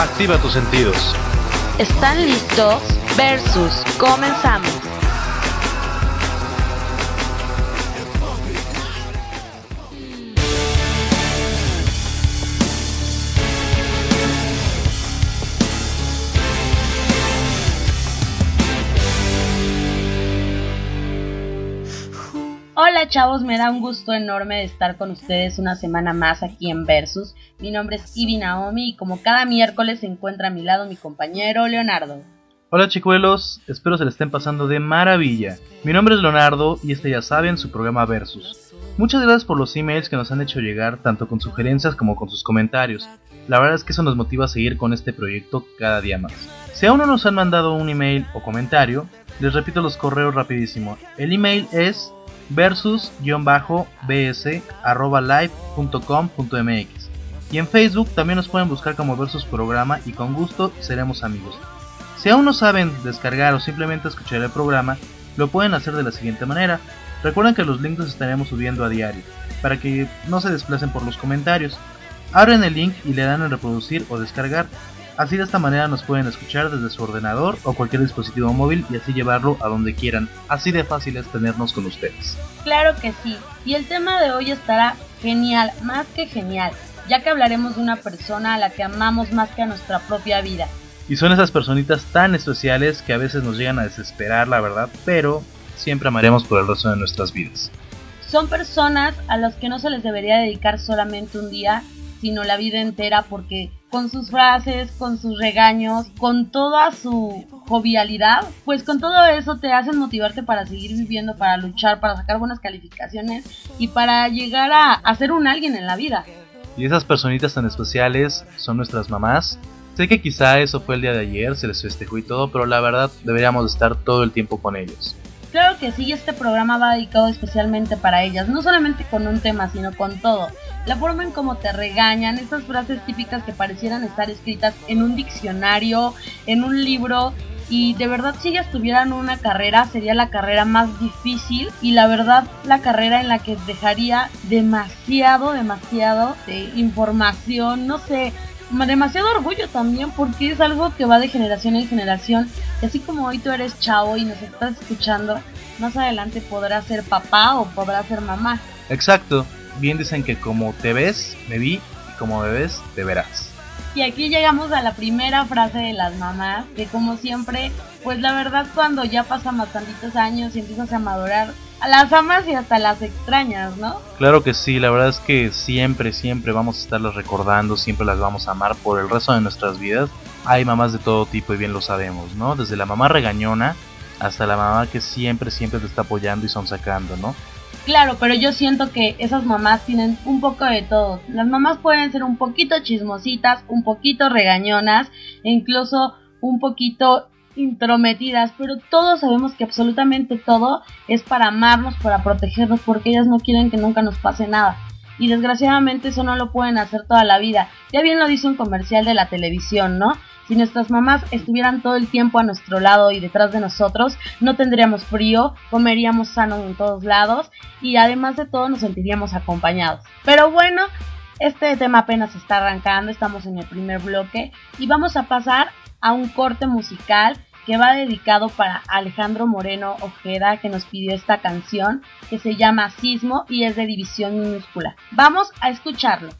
Activa tus sentidos. ¿Están listos? Versus, comenzamos. Hola chavos, me da un gusto enorme de estar con ustedes una semana más aquí en Versus. Mi nombre es Ibi Naomi y como cada miércoles se encuentra a mi lado mi compañero Leonardo. Hola chicuelos, espero se le estén pasando de maravilla. Mi nombre es Leonardo y este ya saben su programa Versus. Muchas gracias por los emails que nos han hecho llegar tanto con sugerencias como con sus comentarios. La verdad es que eso nos motiva a seguir con este proyecto cada día más. Si aún no nos han mandado un email o comentario, les repito los correos rapidísimo. El email es versus-bs.live.com.mx. Y en Facebook también nos pueden buscar como Versus Programa y con gusto seremos amigos. Si aún no saben descargar o simplemente escuchar el programa, lo pueden hacer de la siguiente manera. Recuerden que los links los estaremos subiendo a diario, para que no se desplacen por los comentarios. Abren el link y le dan en reproducir o descargar Así de esta manera nos pueden escuchar desde su ordenador o cualquier dispositivo móvil y así llevarlo a donde quieran. Así de fácil es tenernos con ustedes. Claro que sí. Y el tema de hoy estará genial, más que genial, ya que hablaremos de una persona a la que amamos más que a nuestra propia vida. Y son esas personitas tan especiales que a veces nos llegan a desesperar, la verdad, pero siempre amaremos por el resto de nuestras vidas. Son personas a las que no se les debería dedicar solamente un día, sino la vida entera porque con sus frases, con sus regaños, con toda su jovialidad, pues con todo eso te hacen motivarte para seguir viviendo, para luchar, para sacar buenas calificaciones y para llegar a, a ser un alguien en la vida. Y esas personitas tan especiales son nuestras mamás. Sé que quizá eso fue el día de ayer, se les festejó y todo, pero la verdad deberíamos estar todo el tiempo con ellos. Claro que sí, este programa va dedicado especialmente para ellas, no solamente con un tema, sino con todo. La forma en cómo te regañan, esas frases típicas que parecieran estar escritas en un diccionario, en un libro, y de verdad si ellas tuvieran una carrera sería la carrera más difícil y la verdad la carrera en la que dejaría demasiado, demasiado de información, no sé, demasiado orgullo también porque es algo que va de generación en generación y así como hoy tú eres chavo y nos estás escuchando, más adelante podrás ser papá o podrás ser mamá. Exacto, bien dicen que como te ves, me vi y como me ves, te verás. Y aquí llegamos a la primera frase de las mamás, que como siempre, pues la verdad cuando ya pasan bastantitos años y empiezas a madurar, a las amas y hasta las extrañas, ¿no? Claro que sí, la verdad es que siempre, siempre vamos a estarlas recordando, siempre las vamos a amar por el resto de nuestras vidas. Hay mamás de todo tipo y bien lo sabemos, ¿no? Desde la mamá regañona hasta la mamá que siempre, siempre te está apoyando y son sacando, ¿no? Claro, pero yo siento que esas mamás tienen un poco de todo. Las mamás pueden ser un poquito chismositas, un poquito regañonas, e incluso un poquito intrometidas, pero todos sabemos que absolutamente todo es para amarnos, para protegernos, porque ellas no quieren que nunca nos pase nada. Y desgraciadamente eso no lo pueden hacer toda la vida. Ya bien lo dice un comercial de la televisión, ¿no? Si nuestras mamás estuvieran todo el tiempo a nuestro lado y detrás de nosotros, no tendríamos frío, comeríamos sano en todos lados y además de todo nos sentiríamos acompañados. Pero bueno, este tema apenas está arrancando, estamos en el primer bloque y vamos a pasar a un corte musical que va dedicado para Alejandro Moreno Ojeda que nos pidió esta canción que se llama Sismo y es de división minúscula. Vamos a escucharlo.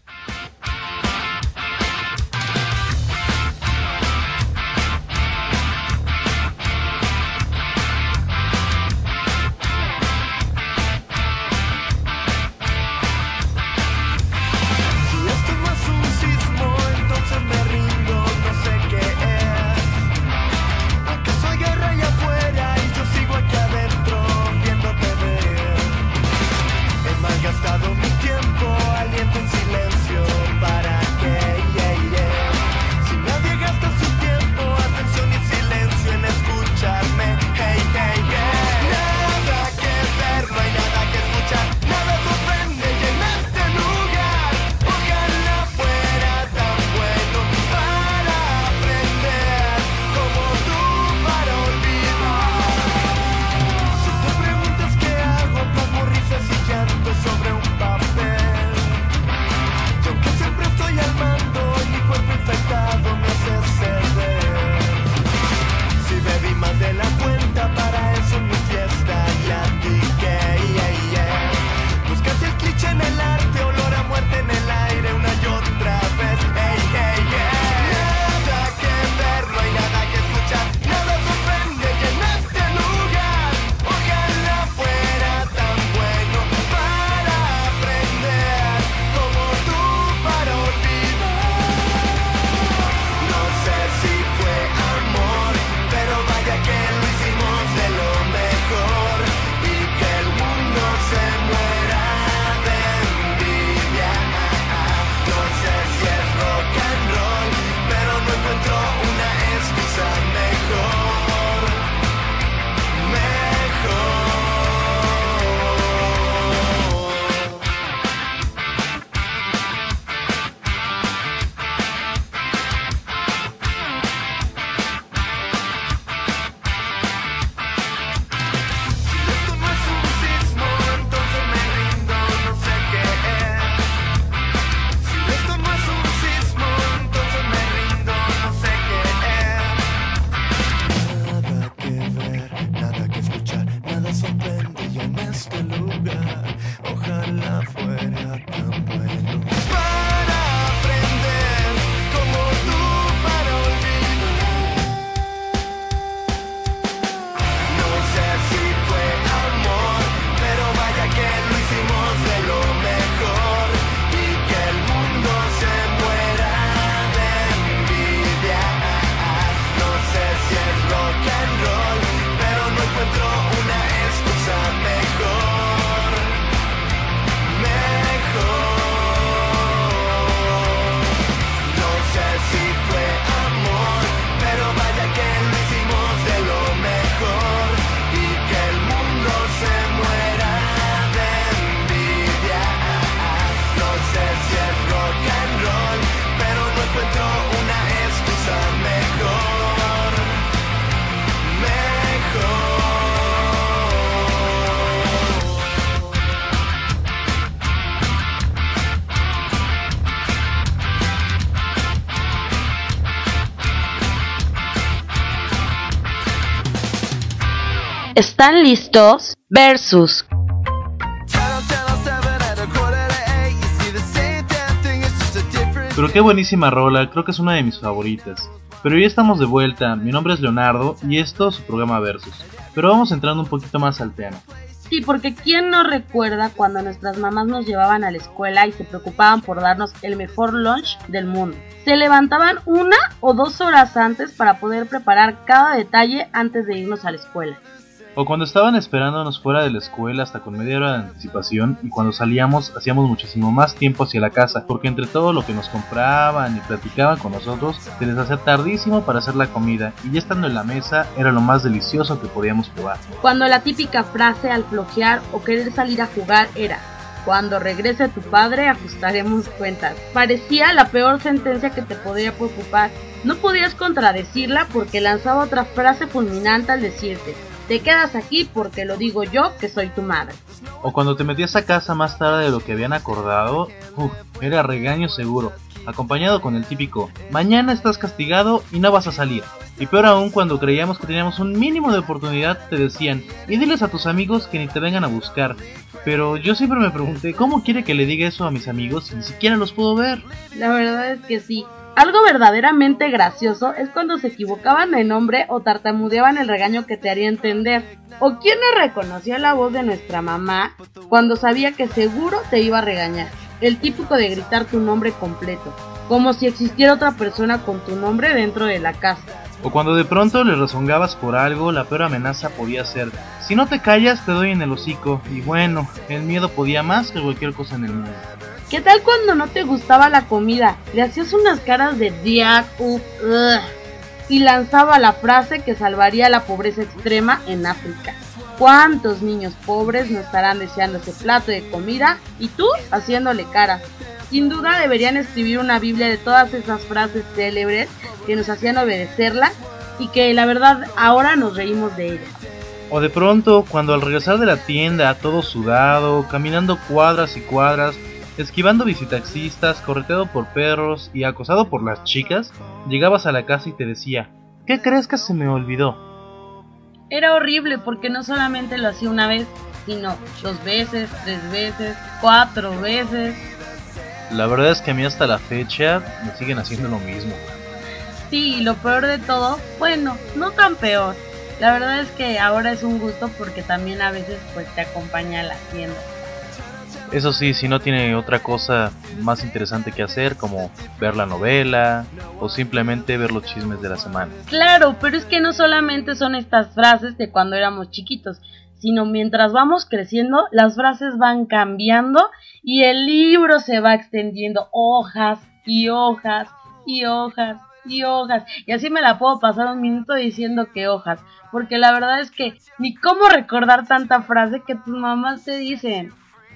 ¿Están listos? Versus. Pero qué buenísima rola, creo que es una de mis favoritas. Pero ya estamos de vuelta, mi nombre es Leonardo y esto es su programa Versus. Pero vamos entrando un poquito más al tema. Sí, porque ¿quién no recuerda cuando nuestras mamás nos llevaban a la escuela y se preocupaban por darnos el mejor lunch del mundo? Se levantaban una o dos horas antes para poder preparar cada detalle antes de irnos a la escuela. O cuando estaban esperándonos fuera de la escuela hasta con media hora de anticipación y cuando salíamos hacíamos muchísimo más tiempo hacia la casa porque entre todo lo que nos compraban y platicaban con nosotros se les hacía tardísimo para hacer la comida y ya estando en la mesa era lo más delicioso que podíamos probar. Cuando la típica frase al flojear o querer salir a jugar era cuando regrese tu padre ajustaremos cuentas. Parecía la peor sentencia que te podría preocupar. No podías contradecirla porque lanzaba otra frase fulminante al decirte te quedas aquí porque lo digo yo que soy tu madre. O cuando te metías a casa más tarde de lo que habían acordado, uff, era regaño seguro, acompañado con el típico, mañana estás castigado y no vas a salir. Y peor aún cuando creíamos que teníamos un mínimo de oportunidad te decían, y diles a tus amigos que ni te vengan a buscar. Pero yo siempre me pregunté, ¿cómo quiere que le diga eso a mis amigos si ni siquiera los puedo ver? La verdad es que sí, algo verdaderamente gracioso es cuando se equivocaban de nombre o tartamudeaban el regaño que te haría entender. O quien no reconocía la voz de nuestra mamá cuando sabía que seguro te iba a regañar. El típico de gritar tu nombre completo, como si existiera otra persona con tu nombre dentro de la casa. O cuando de pronto le rezongabas por algo, la peor amenaza podía ser, si no te callas te doy en el hocico. Y bueno, el miedo podía más que cualquier cosa en el mundo. ¿Qué tal cuando no te gustaba la comida? Le hacías unas caras de diac, y lanzaba la frase que salvaría la pobreza extrema en África. ¿Cuántos niños pobres no estarán deseando ese plato de comida y tú haciéndole caras? Sin duda deberían escribir una Biblia de todas esas frases célebres que nos hacían obedecerla y que la verdad ahora nos reímos de ellas. O de pronto, cuando al regresar de la tienda, todo sudado, caminando cuadras y cuadras, Esquivando visitaxistas, correteado por perros y acosado por las chicas, llegabas a la casa y te decía, ¿qué crees que se me olvidó? Era horrible porque no solamente lo hacía una vez, sino dos veces, tres veces, cuatro veces. La verdad es que a mí hasta la fecha me siguen haciendo lo mismo. Sí, y lo peor de todo, bueno, no tan peor. La verdad es que ahora es un gusto porque también a veces pues te acompaña a la tienda. Eso sí, si no tiene otra cosa más interesante que hacer, como ver la novela o simplemente ver los chismes de la semana. Claro, pero es que no solamente son estas frases de cuando éramos chiquitos, sino mientras vamos creciendo, las frases van cambiando y el libro se va extendiendo hojas y hojas y hojas y hojas. Y así me la puedo pasar un minuto diciendo que hojas. Porque la verdad es que ni cómo recordar tanta frase que tus mamás te dicen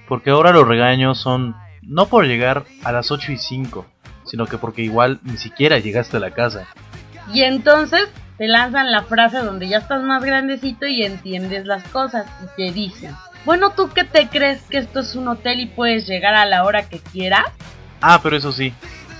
porque ahora los regaños son no por llegar a las 8 y 5, sino que porque igual ni siquiera llegaste a la casa. Y entonces te lanzan la frase donde ya estás más grandecito y entiendes las cosas y te dicen, bueno, ¿tú qué te crees que esto es un hotel y puedes llegar a la hora que quieras? Ah, pero eso sí,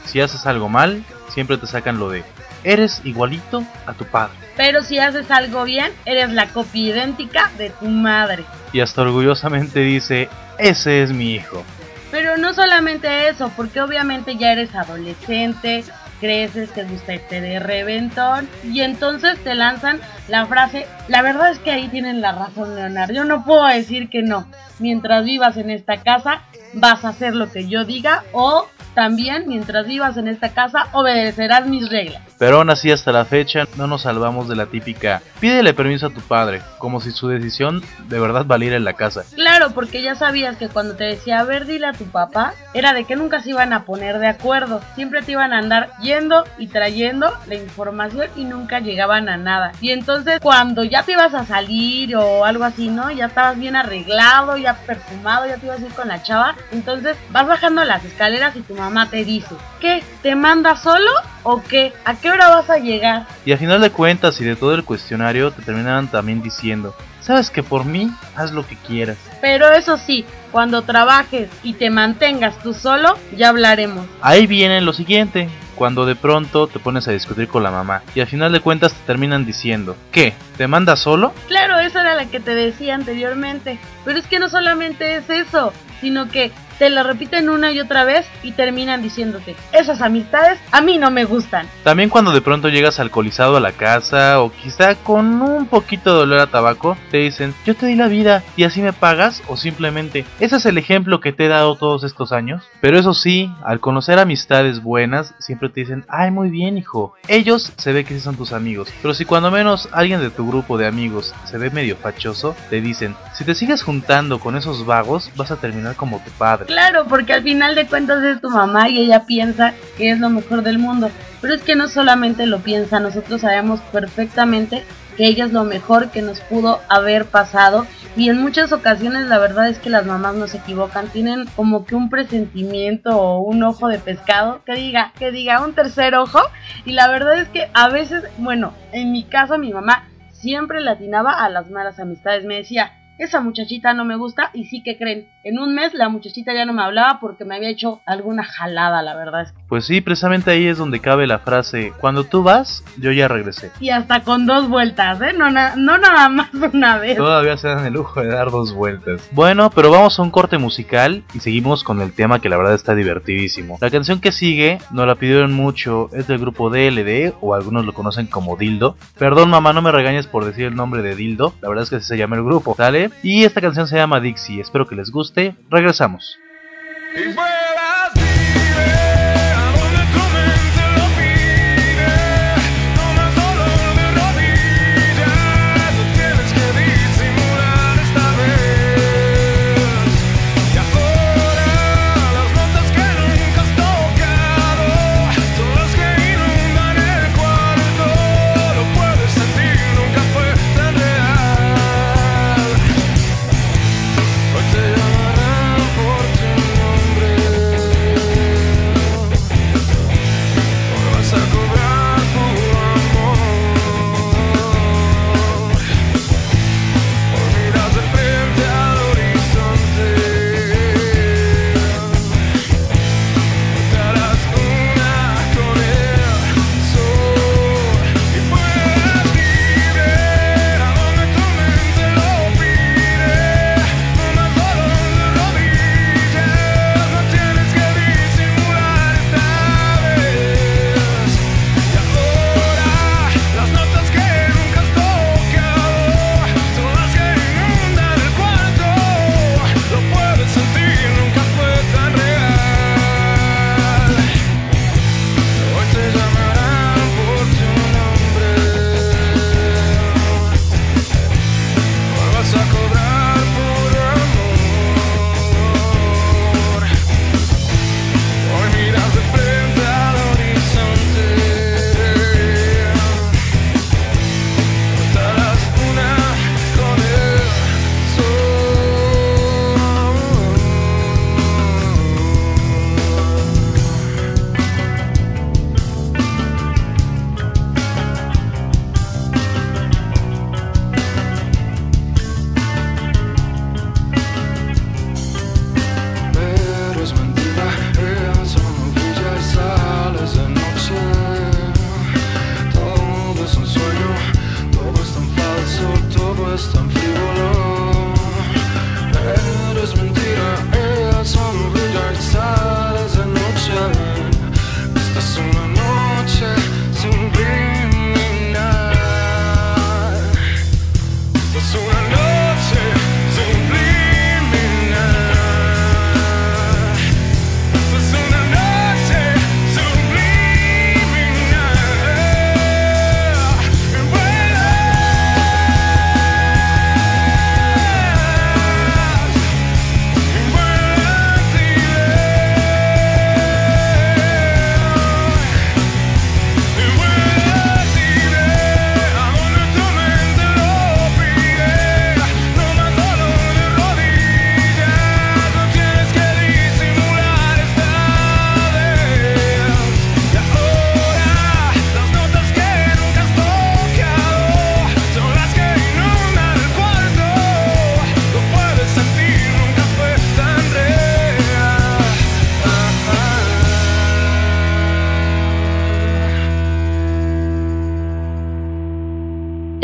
si haces algo mal, siempre te sacan lo de, eres igualito a tu padre. Pero si haces algo bien, eres la copia idéntica de tu madre. Y hasta orgullosamente dice, ese es mi hijo. Pero no solamente eso, porque obviamente ya eres adolescente, creces, te gusta este de reventón y entonces te lanzan la frase, la verdad es que ahí tienen la razón Leonardo, yo no puedo decir que no, mientras vivas en esta casa vas a hacer lo que yo diga o también, mientras vivas en esta casa, obedecerás mis reglas. Pero aún así, hasta la fecha, no nos salvamos de la típica pídele permiso a tu padre, como si su decisión de verdad valiera en la casa. Claro, porque ya sabías que cuando te decía, a ver, dile a tu papá, era de que nunca se iban a poner de acuerdo. Siempre te iban a andar yendo y trayendo la información y nunca llegaban a nada. Y entonces, cuando ya te ibas a salir o algo así, ¿no? Ya estabas bien arreglado, ya perfumado, ya te ibas a ir con la chava. Entonces, vas bajando las escaleras y tu mamá mamá te dice, ¿qué? ¿Te manda solo o qué? ¿A qué hora vas a llegar? Y al final de cuentas y de todo el cuestionario te terminaban también diciendo, sabes que por mí haz lo que quieras. Pero eso sí, cuando trabajes y te mantengas tú solo, ya hablaremos. Ahí viene lo siguiente. cuando de pronto te pones a discutir con la mamá y al final de cuentas te terminan diciendo, ¿qué? ¿Te manda solo? Claro, esa era la que te decía anteriormente. Pero es que no solamente es eso, sino que te lo repiten una y otra vez y terminan diciéndote, esas amistades a mí no me gustan. También cuando de pronto llegas alcoholizado a la casa o quizá con un poquito de dolor a tabaco, te dicen, yo te di la vida y así me pagas o simplemente, ese es el ejemplo que te he dado todos estos años. Pero eso sí, al conocer amistades buenas, siempre te dicen, ay muy bien hijo, ellos se ve que sí son tus amigos. Pero si cuando menos alguien de tu grupo de amigos se ve medio fachoso, te dicen, si te sigues juntando con esos vagos, vas a terminar como tu padre. Claro, porque al final de cuentas es tu mamá y ella piensa que es lo mejor del mundo. Pero es que no solamente lo piensa, nosotros sabemos perfectamente que ella es lo mejor que nos pudo haber pasado. Y en muchas ocasiones la verdad es que las mamás no se equivocan, tienen como que un presentimiento o un ojo de pescado que diga, que diga un tercer ojo. Y la verdad es que a veces, bueno, en mi caso mi mamá siempre latinaba a las malas amistades, me decía, esa muchachita no me gusta y sí que creen, en un mes la muchachita ya no me hablaba porque me había hecho alguna jalada, la verdad. Pues sí, precisamente ahí es donde cabe la frase, cuando tú vas, yo ya regresé. Y hasta con dos vueltas, ¿eh? No, no nada más una vez. Todavía se dan el lujo de dar dos vueltas. Bueno, pero vamos a un corte musical y seguimos con el tema que la verdad está divertidísimo. La canción que sigue nos la pidieron mucho, es del grupo DLD o algunos lo conocen como Dildo. Perdón mamá, no me regañes por decir el nombre de Dildo, la verdad es que así se llama el grupo, ¿sale? Y esta canción se llama Dixie, espero que les guste. Regresamos.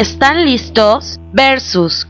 ¿Están listos? Versus.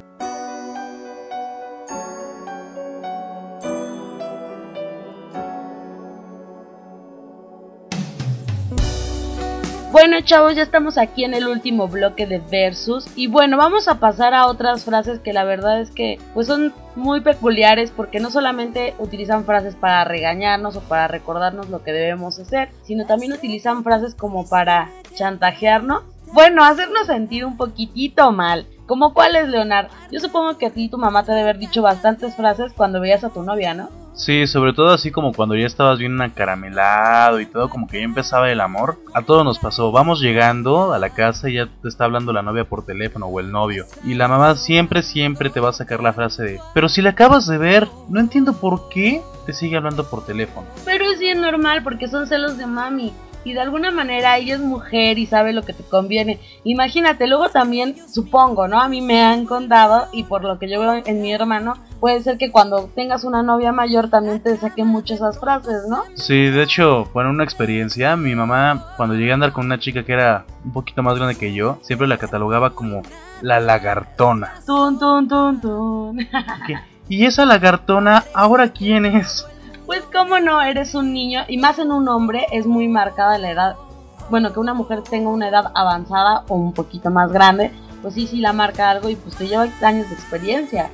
Bueno chavos, ya estamos aquí en el último bloque de Versus y bueno, vamos a pasar a otras frases que la verdad es que pues son muy peculiares porque no solamente utilizan frases para regañarnos o para recordarnos lo que debemos hacer, sino también utilizan frases como para chantajearnos, bueno, hacernos sentir un poquitito mal. ¿Como cuál es, Leonard? Yo supongo que a ti tu mamá te debe haber dicho bastantes frases cuando veías a tu novia, ¿no? Sí, sobre todo así como cuando ya estabas bien acaramelado y todo, como que ya empezaba el amor. A todos nos pasó, vamos llegando a la casa y ya te está hablando la novia por teléfono o el novio. Y la mamá siempre, siempre te va a sacar la frase de, pero si la acabas de ver, no entiendo por qué te sigue hablando por teléfono. Pero es bien normal porque son celos de mami y de alguna manera ella es mujer y sabe lo que te conviene. Imagínate, luego también, supongo, ¿no? A mí me han contado y por lo que yo veo en mi hermano, puede ser que cuando tengas una novia mayor también te saquen mucho esas frases, ¿no? Sí, de hecho, bueno, una experiencia, mi mamá cuando llegué a andar con una chica que era un poquito más grande que yo, siempre la catalogaba como la lagartona. Tun, tun, tun, tun. ¿Y esa lagartona ahora quién es? Pues cómo no, eres un niño y más en un hombre es muy marcada la edad. Bueno, que una mujer tenga una edad avanzada o un poquito más grande, pues sí, sí la marca algo y pues te lleva años de experiencia.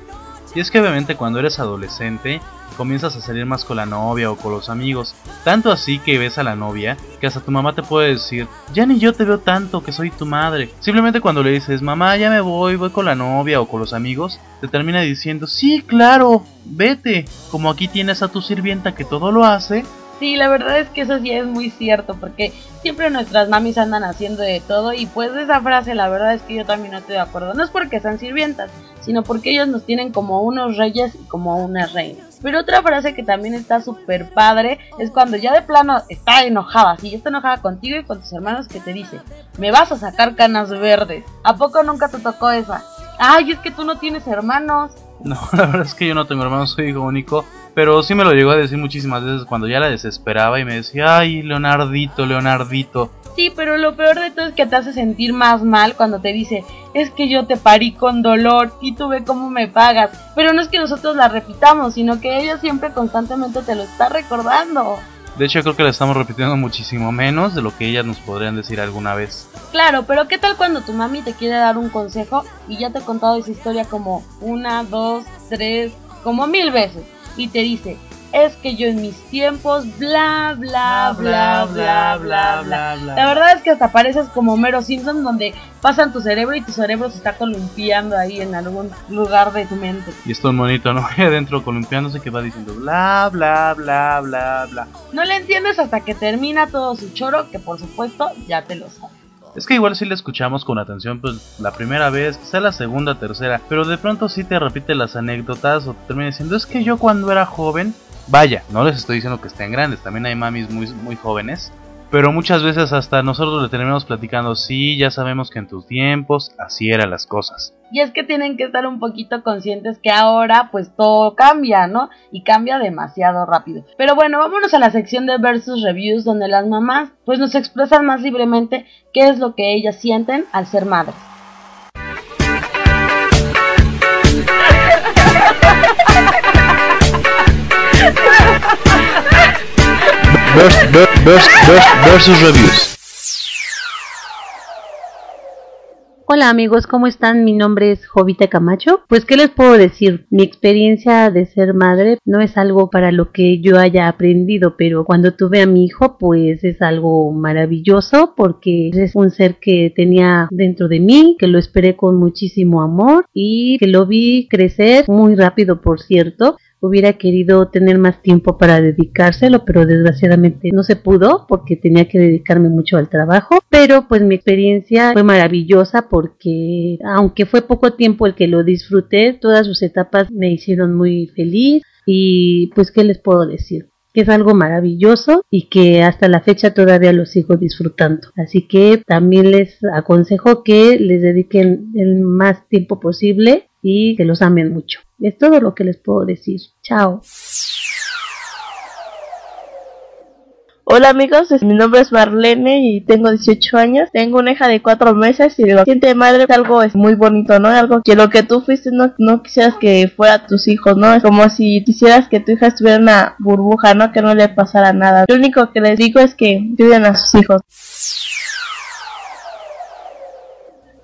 Y es que obviamente cuando eres adolescente comienzas a salir más con la novia o con los amigos. Tanto así que ves a la novia que hasta tu mamá te puede decir, ya ni yo te veo tanto que soy tu madre. Simplemente cuando le dices, mamá, ya me voy, voy con la novia o con los amigos, te termina diciendo, sí, claro, vete. Como aquí tienes a tu sirvienta que todo lo hace, Sí, la verdad es que eso sí es muy cierto, porque siempre nuestras mamis andan haciendo de todo y pues esa frase la verdad es que yo también no estoy de acuerdo. No es porque sean sirvientas, sino porque ellos nos tienen como unos reyes y como unas reinas. Pero otra frase que también está súper padre es cuando ya de plano está enojada, ya está enojada contigo y con tus hermanos que te dice, me vas a sacar canas verdes. ¿A poco nunca te tocó esa? Ay, es que tú no tienes hermanos. No, la verdad es que yo no tengo hermanos, soy hijo único. Pero sí me lo llegó a decir muchísimas veces cuando ya la desesperaba y me decía, ay, Leonardito, Leonardito. Sí, pero lo peor de todo es que te hace sentir más mal cuando te dice, es que yo te parí con dolor y tú ve cómo me pagas. Pero no es que nosotros la repitamos, sino que ella siempre constantemente te lo está recordando. De hecho, creo que la estamos repitiendo muchísimo menos de lo que ellas nos podrían decir alguna vez. Claro, pero ¿qué tal cuando tu mami te quiere dar un consejo y ya te ha contado esa historia como una, dos, tres, como mil veces? y te dice, es que yo en mis tiempos, bla, bla, bla, bla, bla, bla, bla. La verdad es que hasta pareces como Mero Simpson, donde pasan tu cerebro y tu cerebro se está columpiando ahí en algún lugar de tu mente. Y esto es bonito, ¿no? Ahí adentro columpiándose que va diciendo bla, bla, bla, bla, bla. No le entiendes hasta que termina todo su choro, que por supuesto ya te lo sabes. Es que igual si le escuchamos con atención, pues la primera vez, quizá la segunda, tercera, pero de pronto sí te repite las anécdotas o te termina diciendo, es que yo cuando era joven, vaya, no les estoy diciendo que estén grandes, también hay mamis muy, muy jóvenes, pero muchas veces hasta nosotros le terminamos platicando, sí, ya sabemos que en tus tiempos así eran las cosas. Y es que tienen que estar un poquito conscientes que ahora pues todo cambia, ¿no? Y cambia demasiado rápido. Pero bueno, vámonos a la sección de versus reviews donde las mamás pues nos expresan más libremente qué es lo que ellas sienten al ser madres. Versus reviews. Hola amigos, ¿cómo están? Mi nombre es Jovita Camacho. Pues, ¿qué les puedo decir? Mi experiencia de ser madre no es algo para lo que yo haya aprendido, pero cuando tuve a mi hijo, pues es algo maravilloso porque es un ser que tenía dentro de mí, que lo esperé con muchísimo amor y que lo vi crecer muy rápido, por cierto hubiera querido tener más tiempo para dedicárselo, pero desgraciadamente no se pudo porque tenía que dedicarme mucho al trabajo. Pero pues mi experiencia fue maravillosa porque aunque fue poco tiempo el que lo disfruté, todas sus etapas me hicieron muy feliz y pues qué les puedo decir que es algo maravilloso y que hasta la fecha todavía lo sigo disfrutando. Así que también les aconsejo que les dediquen el más tiempo posible y que los amen mucho. Es todo lo que les puedo decir. Chao. Hola amigos, mi nombre es Marlene y tengo 18 años. Tengo una hija de 4 meses y lo siente madre algo es muy bonito, ¿no? Algo que lo que tú fuiste no, no quisieras que fuera tus hijos, ¿no? Es como si quisieras que tu hija estuviera en una burbuja, ¿no? Que no le pasara nada. Lo único que les digo es que cuiden a sus hijos.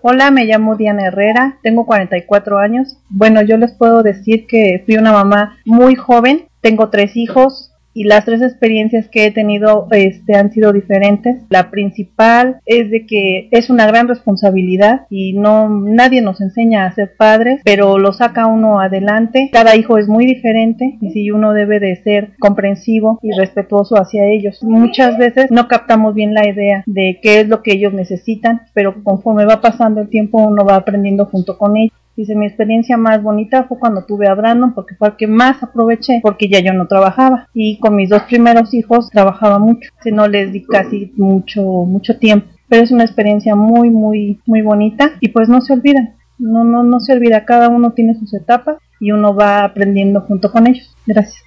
Hola, me llamo Diana Herrera, tengo 44 años. Bueno, yo les puedo decir que fui una mamá muy joven, tengo tres hijos, y las tres experiencias que he tenido este, han sido diferentes. La principal es de que es una gran responsabilidad y no nadie nos enseña a ser padres, pero lo saca uno adelante. Cada hijo es muy diferente y si uno debe de ser comprensivo y respetuoso hacia ellos. Muchas veces no captamos bien la idea de qué es lo que ellos necesitan, pero conforme va pasando el tiempo uno va aprendiendo junto con ellos. Dice, mi experiencia más bonita fue cuando tuve a Brandon porque fue el que más aproveché porque ya yo no trabajaba y con mis dos primeros hijos trabajaba mucho, si no les di casi mucho, mucho tiempo. Pero es una experiencia muy, muy, muy bonita y pues no se olvidan, no, no, no se olvida, cada uno tiene sus etapas y uno va aprendiendo junto con ellos. Gracias.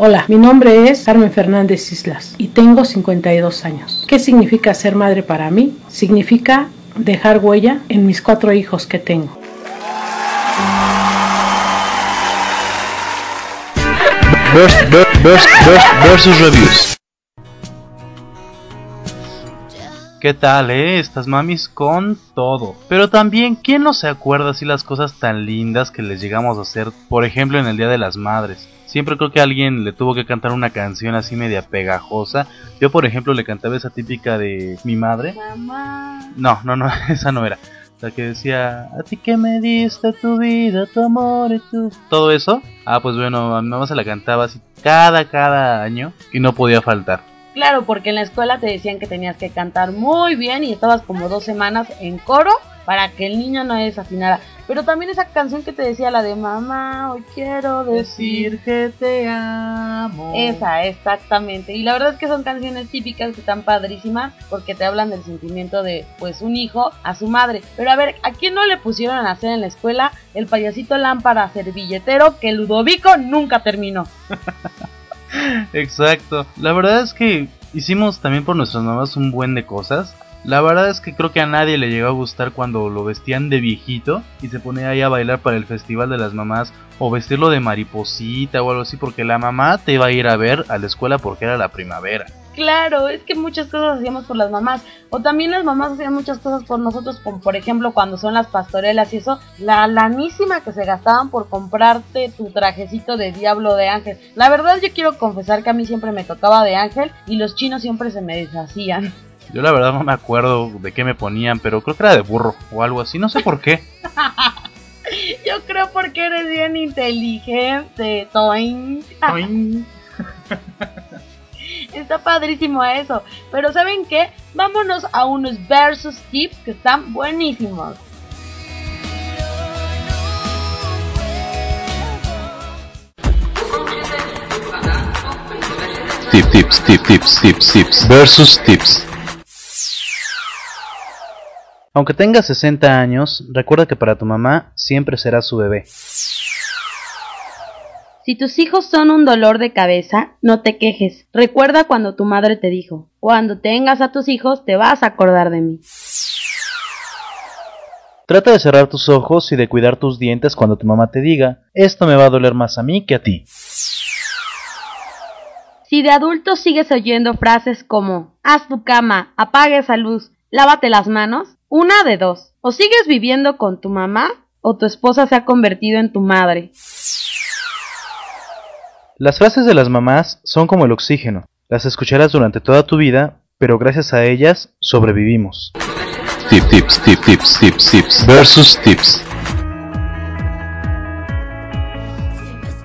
Hola, mi nombre es Carmen Fernández Islas y tengo 52 años. ¿Qué significa ser madre para mí? Significa dejar huella en mis cuatro hijos que tengo. versus reviews. ¿Qué tal, eh? Estas mamis con todo. Pero también, ¿quién no se acuerda así las cosas tan lindas que les llegamos a hacer, por ejemplo, en el Día de las Madres? Siempre creo que alguien le tuvo que cantar una canción así media pegajosa. Yo, por ejemplo, le cantaba esa típica de mi madre. Mamá. No, no, no, esa no era. La que decía, a ti que me diste tu vida, tu amor y tu... Todo eso. Ah, pues bueno, a mi mamá se la cantaba así cada, cada año y no podía faltar. Claro, porque en la escuela te decían que tenías que cantar muy bien y estabas como dos semanas en coro para que el niño no desafinara. Pero también esa canción que te decía, la de mamá, hoy quiero decir que te amo. Esa, exactamente. Y la verdad es que son canciones típicas que están padrísimas porque te hablan del sentimiento de, pues, un hijo a su madre. Pero a ver, ¿a quién no le pusieron a hacer en la escuela el payasito lámpara servilletero que Ludovico nunca terminó? Exacto. La verdad es que hicimos también por nuestras mamás un buen de cosas. La verdad es que creo que a nadie le llegó a gustar cuando lo vestían de viejito y se ponía ahí a bailar para el Festival de las Mamás o vestirlo de mariposita o algo así porque la mamá te iba a ir a ver a la escuela porque era la primavera. Claro, es que muchas cosas hacíamos por las mamás. O también las mamás hacían muchas cosas por nosotros, como por ejemplo cuando son las pastorelas y eso, la lanísima que se gastaban por comprarte tu trajecito de diablo de ángel. La verdad yo quiero confesar que a mí siempre me tocaba de ángel y los chinos siempre se me deshacían. Yo la verdad no me acuerdo de qué me ponían, pero creo que era de burro o algo así, no sé por qué. Yo creo porque eres bien inteligente, Toin. Está padrísimo eso. Pero ¿saben qué? Vámonos a unos versus tips que están buenísimos. Tips, tips, tips, tips, tips, tips versus tips. Aunque tengas 60 años, recuerda que para tu mamá siempre será su bebé. Si tus hijos son un dolor de cabeza, no te quejes. Recuerda cuando tu madre te dijo, cuando tengas a tus hijos te vas a acordar de mí. Trata de cerrar tus ojos y de cuidar tus dientes cuando tu mamá te diga, esto me va a doler más a mí que a ti. Si de adulto sigues oyendo frases como, haz tu cama, apaga esa luz, lávate las manos, una de dos, o sigues viviendo con tu mamá o tu esposa se ha convertido en tu madre. Las frases de las mamás son como el oxígeno, las escucharás durante toda tu vida, pero gracias a ellas sobrevivimos. Tip, tips, tip, tips, tips, tips versus tips.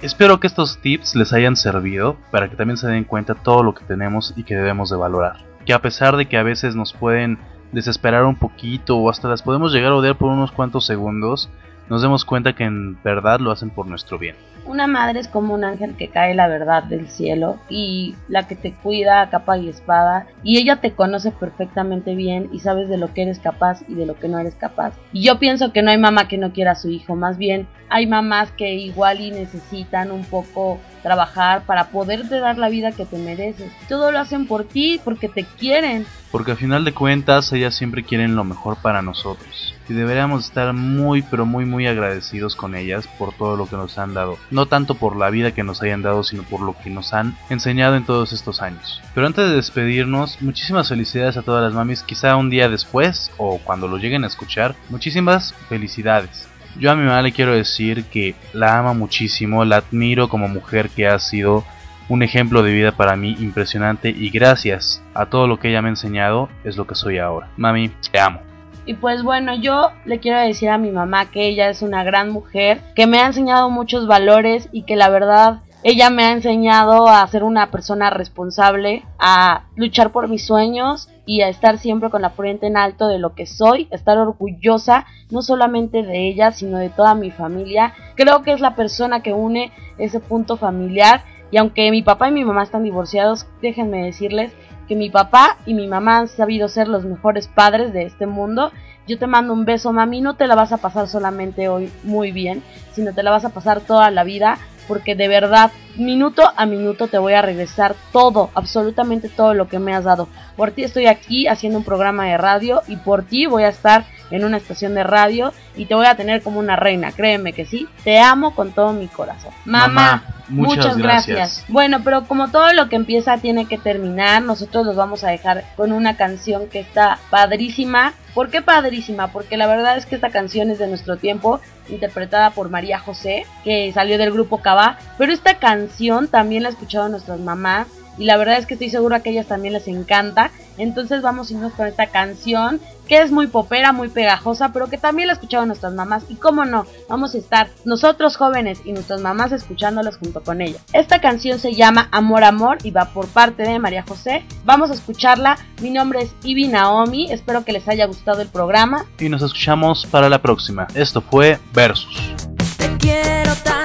Espero que estos tips les hayan servido para que también se den cuenta todo lo que tenemos y que debemos de valorar. Que a pesar de que a veces nos pueden desesperar un poquito o hasta las podemos llegar a odiar por unos cuantos segundos, nos demos cuenta que en verdad lo hacen por nuestro bien. Una madre es como un ángel que cae la verdad del cielo y la que te cuida a capa y espada y ella te conoce perfectamente bien y sabes de lo que eres capaz y de lo que no eres capaz. Y yo pienso que no hay mamá que no quiera a su hijo, más bien hay mamás que igual y necesitan un poco trabajar para poderte dar la vida que te mereces. Todo lo hacen por ti, porque te quieren. Porque al final de cuentas ellas siempre quieren lo mejor para nosotros. Y deberíamos estar muy pero muy muy agradecidos con ellas por todo lo que nos han dado. No tanto por la vida que nos hayan dado, sino por lo que nos han enseñado en todos estos años. Pero antes de despedirnos, muchísimas felicidades a todas las mamis. Quizá un día después o cuando lo lleguen a escuchar, muchísimas felicidades. Yo a mi mamá le quiero decir que la ama muchísimo, la admiro como mujer que ha sido un ejemplo de vida para mí impresionante y gracias a todo lo que ella me ha enseñado es lo que soy ahora. Mami, te amo. Y pues bueno, yo le quiero decir a mi mamá que ella es una gran mujer, que me ha enseñado muchos valores y que la verdad ella me ha enseñado a ser una persona responsable, a luchar por mis sueños y a estar siempre con la frente en alto de lo que soy, estar orgullosa no solamente de ella, sino de toda mi familia. Creo que es la persona que une ese punto familiar y aunque mi papá y mi mamá están divorciados, déjenme decirles que mi papá y mi mamá han sabido ser los mejores padres de este mundo. Yo te mando un beso, mami, no te la vas a pasar solamente hoy muy bien, sino te la vas a pasar toda la vida porque de verdad, minuto a minuto te voy a regresar todo, absolutamente todo lo que me has dado. Por ti estoy aquí haciendo un programa de radio y por ti voy a estar en una estación de radio y te voy a tener como una reina, créeme que sí. Te amo con todo mi corazón. Mamá, muchas, gracias. Bueno, pero como todo lo que empieza tiene que terminar, nosotros los vamos a dejar con una canción que está padrísima. ¿Por qué padrísima? Porque la verdad es que esta canción es de nuestro tiempo, interpretada por María José, que salió del grupo Cava, pero esta canción también la han escuchado nuestras mamás y la verdad es que estoy segura que a ellas también les encanta. Entonces vamos a irnos con esta canción que es muy popera, muy pegajosa, pero que también la escuchaban nuestras mamás. Y cómo no, vamos a estar nosotros jóvenes y nuestras mamás escuchándolas junto con ella. Esta canción se llama Amor Amor y va por parte de María José. Vamos a escucharla. Mi nombre es Ibi Naomi. Espero que les haya gustado el programa. Y nos escuchamos para la próxima. Esto fue Versus. Te quiero tanto.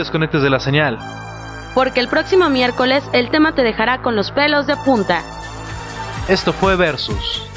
Desconectes de la señal. Porque el próximo miércoles el tema te dejará con los pelos de punta. Esto fue Versus.